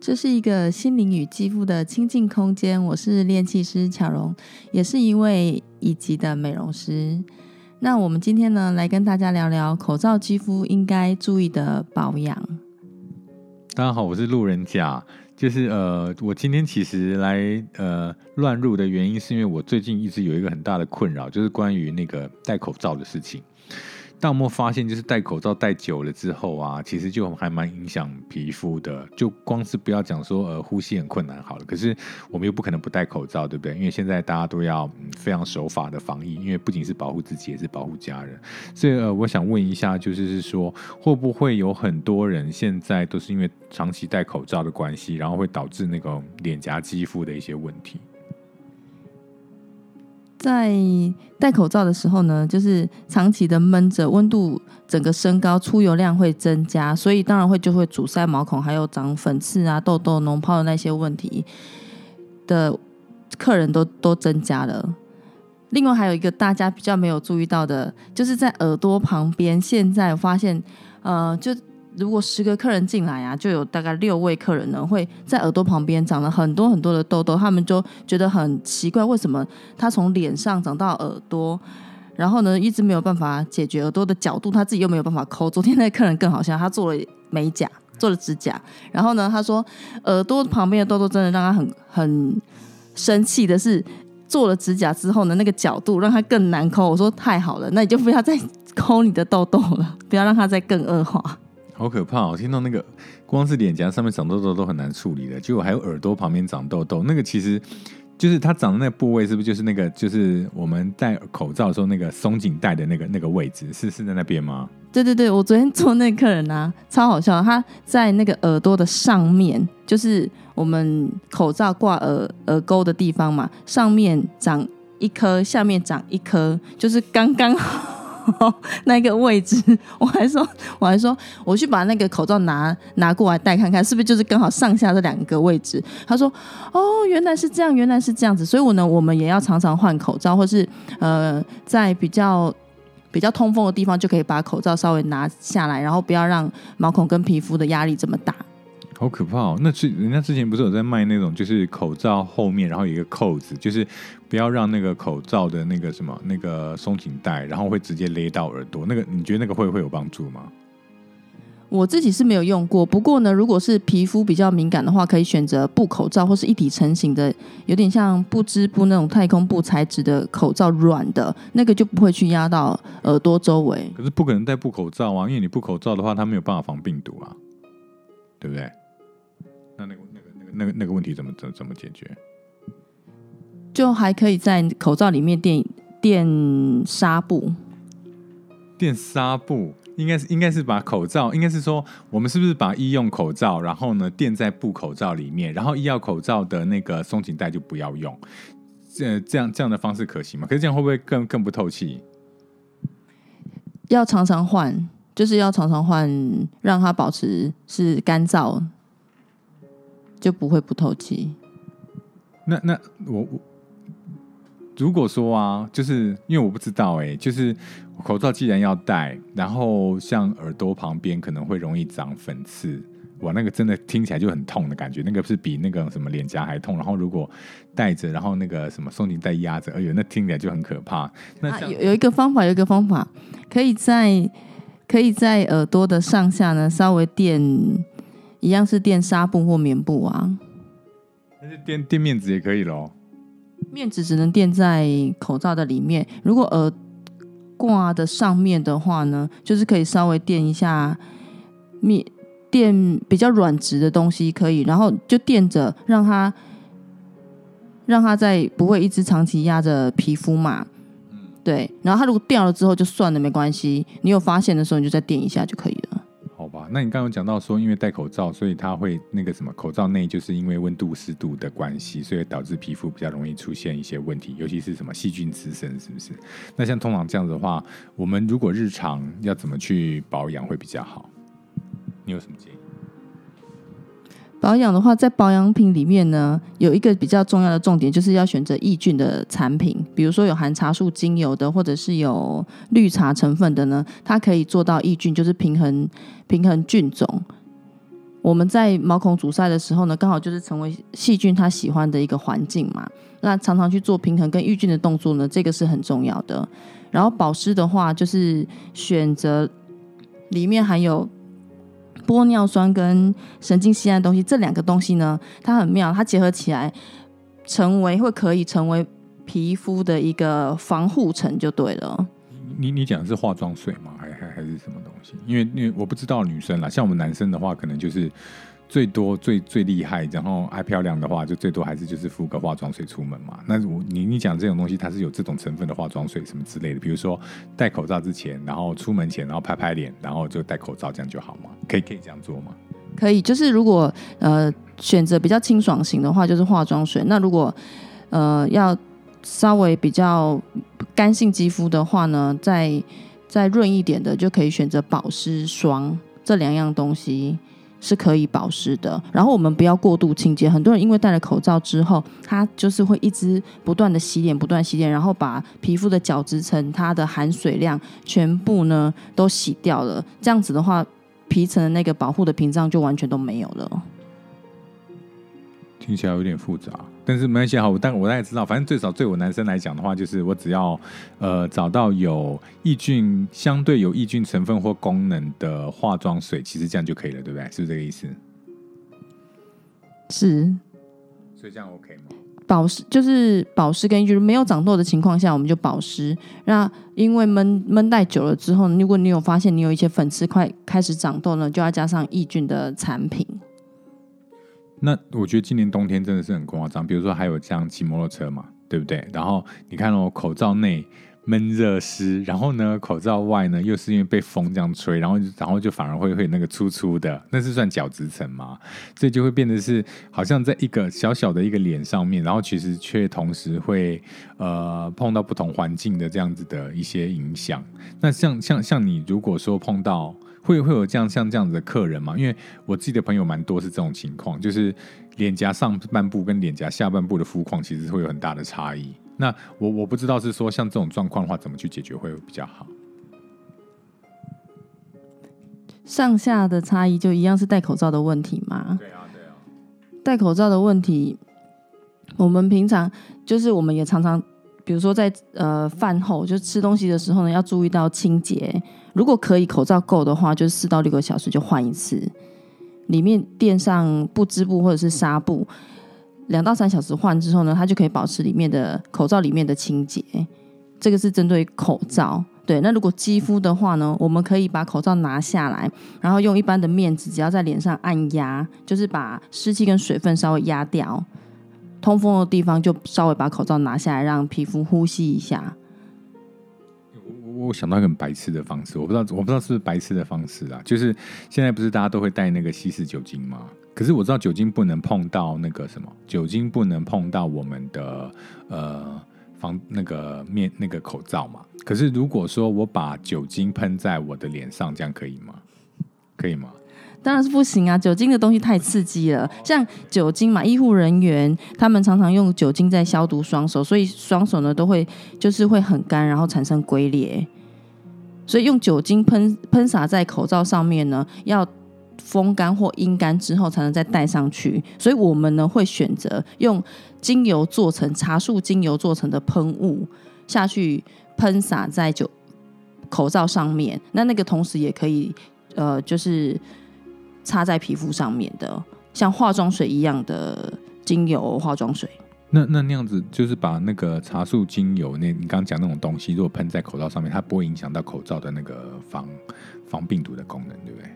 这是一个心灵与肌肤的亲近空间。我是练气师巧蓉，也是一位乙级的美容师。那我们今天呢，来跟大家聊聊口罩肌肤应该注意的保养。大家好，我是路人甲。就是呃，我今天其实来呃乱入的原因，是因为我最近一直有一个很大的困扰，就是关于那个戴口罩的事情。但我们发现，就是戴口罩戴久了之后啊，其实就还蛮影响皮肤的。就光是不要讲说呃呼吸很困难好了，可是我们又不可能不戴口罩，对不对？因为现在大家都要嗯非常守法的防疫，因为不仅是保护自己，也是保护家人。所以呃，我想问一下，就是是说会不会有很多人现在都是因为长期戴口罩的关系，然后会导致那个脸颊肌肤的一些问题？在戴口罩的时候呢，就是长期的闷着，温度整个升高，出油量会增加，所以当然会就会阻塞毛孔，还有长粉刺啊、痘痘、脓泡的那些问题的客人都都增加了。另外还有一个大家比较没有注意到的，就是在耳朵旁边，现在发现呃就。如果十个客人进来啊，就有大概六位客人呢会在耳朵旁边长了很多很多的痘痘，他们就觉得很奇怪，为什么他从脸上长到耳朵，然后呢一直没有办法解决耳朵的角度，他自己又没有办法抠。昨天那个客人更好笑，他做了美甲，做了指甲，然后呢他说耳朵旁边的痘痘真的让他很很生气的是，做了指甲之后呢那个角度让他更难抠。我说太好了，那你就不要再抠你的痘痘了，不要让它再更恶化。好可怕！我听到那个光是脸颊上面长痘痘都很难处理的，结果还有耳朵旁边长痘痘，那个其实就是它长的那个部位，是不是就是那个就是我们戴口罩的时候那个松紧带的那个那个位置？是是在那边吗？对对对，我昨天做那客人啊，超好笑，他在那个耳朵的上面，就是我们口罩挂耳耳钩的地方嘛，上面长一颗，下面长一颗，就是刚刚好。那个位置，我还说，我还说，我去把那个口罩拿拿过来戴看看，是不是就是刚好上下这两个位置？他说，哦，原来是这样，原来是这样子。所以，我呢，我们也要常常换口罩，或是呃，在比较比较通风的地方，就可以把口罩稍微拿下来，然后不要让毛孔跟皮肤的压力这么大。好可怕哦！那之人家之前不是有在卖那种，就是口罩后面然后有一个扣子，就是不要让那个口罩的那个什么那个松紧带，然后会直接勒到耳朵。那个你觉得那个会会有帮助吗？我自己是没有用过，不过呢，如果是皮肤比较敏感的话，可以选择布口罩或是一体成型的，有点像不织布那种太空布材质的口罩，软的那个就不会去压到耳朵周围。可是不可能戴布口罩啊，因为你布口罩的话，它没有办法防病毒啊，对不对？那那个那个那个那个那个问题怎么怎怎么解决？就还可以在口罩里面垫垫纱布，垫纱布应该是应该是把口罩，应该是说我们是不是把医用口罩，然后呢垫在布口罩里面，然后医药口罩的那个松紧带就不要用，这这样这样的方式可行吗？可是这样会不会更更不透气？要常常换，就是要常常换，让它保持是干燥。就不会不透气。那那我我如果说啊，就是因为我不知道哎，就是口罩既然要戴，然后像耳朵旁边可能会容易长粉刺，哇，那个真的听起来就很痛的感觉，那个是比那个什么脸颊还痛。然后如果戴着，然后那个什么松紧带压着，哎呦，那听起来就很可怕。那有有一个方法，有一个方法，可以在可以在耳朵的上下呢稍微垫。一样是垫纱布或棉布啊，那是垫垫面子也可以喽。面纸只能垫在口罩的里面，如果耳挂的上面的话呢，就是可以稍微垫一下面垫比较软质的东西可以，然后就垫着让它让它在不会一直长期压着皮肤嘛。嗯，对。然后它如果掉了之后就算了，没关系。你有发现的时候你就再垫一下就可以了。那你刚刚讲到说，因为戴口罩，所以它会那个什么，口罩内就是因为温度湿度的关系，所以导致皮肤比较容易出现一些问题，尤其是什么细菌滋生，是不是？那像通常这样子的话，我们如果日常要怎么去保养会比较好？你有什么建议？保养的话，在保养品里面呢，有一个比较重要的重点，就是要选择抑菌的产品，比如说有含茶树精油的，或者是有绿茶成分的呢，它可以做到抑菌，就是平衡平衡菌种。我们在毛孔阻塞的时候呢，刚好就是成为细菌它喜欢的一个环境嘛。那常常去做平衡跟抑菌的动作呢，这个是很重要的。然后保湿的话，就是选择里面含有玻尿酸跟神经酰胺东西，这两个东西呢，它很妙，它结合起来成为会可以成为皮肤的一个防护层，就对了。你你讲的是化妆水吗？还还还是什么东西？因为因为我不知道女生啦，像我们男生的话，可能就是最多最最厉害，然后爱漂亮的话，就最多还是就是敷个化妆水出门嘛。那我你你讲这种东西，它是有这种成分的化妆水什么之类的，比如说戴口罩之前，然后出门前，然后拍拍脸，然后就戴口罩，这样就好吗？可以可以这样做吗？可以，就是如果呃选择比较清爽型的话，就是化妆水。那如果呃要稍微比较干性肌肤的话呢，再再润一点的，就可以选择保湿霜。这两样东西是可以保湿的。然后我们不要过度清洁。很多人因为戴了口罩之后，他就是会一直不断的洗脸，不断洗脸，然后把皮肤的角质层、它的含水量全部呢都洗掉了。这样子的话，皮层的那个保护的屏障就完全都没有了。听起来有点复杂，但是没关系哈。我但我大概知道，反正最少对我男生来讲的话，就是我只要呃找到有抑菌、相对有抑菌成分或功能的化妆水，其实这样就可以了，对不对？是不是这个意思？是，所以这样 OK 吗？保湿就是保湿跟抑菌，没有长痘的情况下，我们就保湿。那因为闷闷戴久了之后，如果你有发现你有一些粉刺快开始长痘呢，就要加上抑菌的产品。那我觉得今年冬天真的是很夸张，比如说还有这样骑摩托车嘛，对不对？然后你看哦，口罩内闷热湿，然后呢，口罩外呢又是因为被风这样吹，然后然后就反而会会那个粗粗的，那是算角质层嘛？所以就会变得是好像在一个小小的一个脸上面，然后其实却同时会呃碰到不同环境的这样子的一些影响。那像像像你如果说碰到。会会有这样像这样子的客人吗？因为我自己的朋友蛮多是这种情况，就是脸颊上半部跟脸颊下半部的肤况其实会有很大的差异。那我我不知道是说像这种状况的话，怎么去解决会比较好？上下的差异就一样是戴口罩的问题吗？对啊，对啊。戴口罩的问题，我们平常就是我们也常常，比如说在呃饭后就吃东西的时候呢，要注意到清洁。如果可以口罩够的话，就四到六个小时就换一次。里面垫上布织布或者是纱布，两到三小时换之后呢，它就可以保持里面的口罩里面的清洁。这个是针对口罩。对，那如果肌肤的话呢，我们可以把口罩拿下来，然后用一般的面纸，只要在脸上按压，就是把湿气跟水分稍微压掉，通风的地方就稍微把口罩拿下来，让皮肤呼吸一下。我想到一个很白痴的方式，我不知道我不知道是不是白痴的方式啊，就是现在不是大家都会带那个稀释酒精吗？可是我知道酒精不能碰到那个什么，酒精不能碰到我们的呃防那个面那个口罩嘛。可是如果说我把酒精喷在我的脸上，这样可以吗？可以吗？当然是不行啊！酒精的东西太刺激了，像酒精嘛，医护人员他们常常用酒精在消毒双手，所以双手呢都会就是会很干，然后产生龟裂。所以用酒精喷喷洒在口罩上面呢，要风干或阴干之后才能再戴上去。所以我们呢会选择用精油做成茶树精油做成的喷雾下去喷洒在酒口罩上面，那那个同时也可以呃就是。擦在皮肤上面的，像化妆水一样的精油化妆水。那那那样子，就是把那个茶树精油，那你刚刚讲那种东西，如果喷在口罩上面，它不会影响到口罩的那个防防病毒的功能，对不对？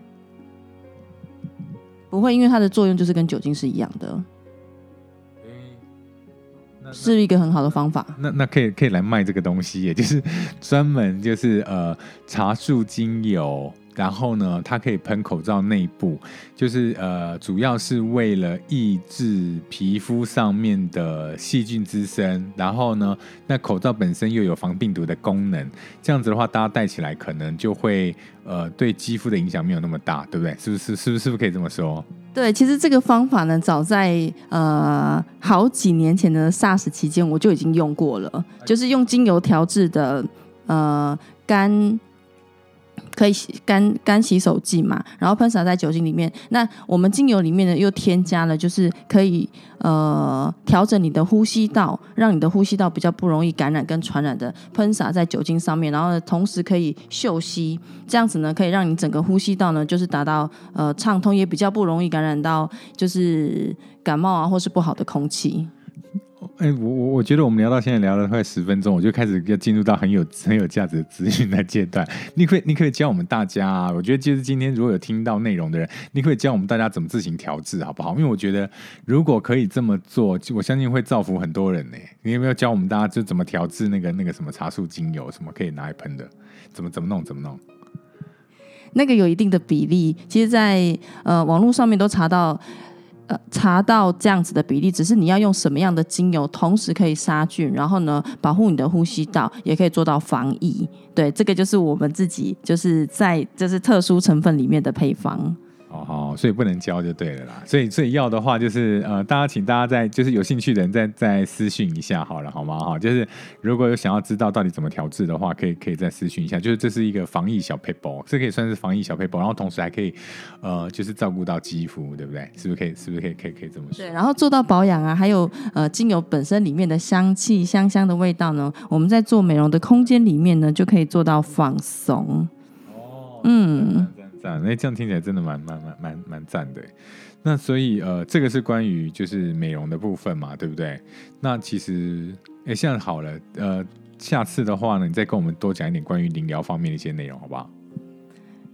不会，因为它的作用就是跟酒精是一样的。是一个很好的方法。那那可以可以来卖这个东西，也就是专门就是呃茶树精油。然后呢，它可以喷口罩内部，就是呃，主要是为了抑制皮肤上面的细菌滋生。然后呢，那口罩本身又有防病毒的功能，这样子的话，大家戴起来可能就会呃，对肌肤的影响没有那么大，对不对？是不是？是不是？是不是可以这么说？对，其实这个方法呢，早在呃好几年前的 SARS 期间，我就已经用过了，就是用精油调制的呃干。可以洗干干洗手剂嘛，然后喷洒在酒精里面。那我们精油里面呢，又添加了就是可以呃调整你的呼吸道，让你的呼吸道比较不容易感染跟传染的，喷洒在酒精上面，然后，同时可以嗅吸，这样子呢，可以让你整个呼吸道呢，就是达到呃畅通，也比较不容易感染到就是感冒啊或是不好的空气。哎，我我我觉得我们聊到现在聊了快十分钟，我就开始要进入到很有很有价值的资讯的阶段。你可以你可以教我们大家啊，我觉得就是今天如果有听到内容的人，你可以教我们大家怎么自行调制，好不好？因为我觉得如果可以这么做，我相信会造福很多人呢。你有没有教我们大家就怎么调制那个那个什么茶树精油，什么可以拿来喷的？怎么怎么弄怎么弄？那个有一定的比例，其实，在呃网络上面都查到。呃查到这样子的比例，只是你要用什么样的精油，同时可以杀菌，然后呢保护你的呼吸道，也可以做到防疫。对，这个就是我们自己就是在就是特殊成分里面的配方。哦，所以不能教就对了啦。所以，所以要的话就是呃，大家请大家在就是有兴趣的人再再私讯一下好了，好吗？哈，就是如果有想要知道到底怎么调制的话，可以可以再私讯一下。就是这是一个防疫小 paper，这可以算是防疫小 paper，然后同时还可以呃，就是照顾到肌肤，对不对？是不是可以？是不是可以？可以可以这么说？对，然后做到保养啊，还有呃，精油本身里面的香气香香的味道呢，我们在做美容的空间里面呢，就可以做到放松。哦，嗯。赞，那这样听起来真的蛮蛮蛮蛮蛮赞的。那所以呃，这个是关于就是美容的部分嘛，对不对？那其实哎，现在好了，呃，下次的话呢，你再跟我们多讲一点关于灵疗方面的一些内容，好不好？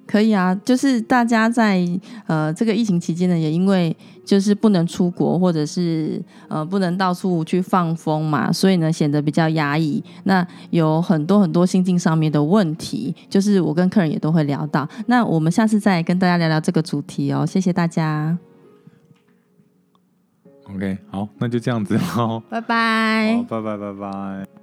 可以啊，就是大家在呃这个疫情期间呢，也因为就是不能出国，或者是呃不能到处去放风嘛，所以呢显得比较压抑。那有很多很多心境上面的问题，就是我跟客人也都会聊到。那我们下次再跟大家聊聊这个主题哦，谢谢大家。OK，好，那就这样子哦，拜拜，拜拜拜拜。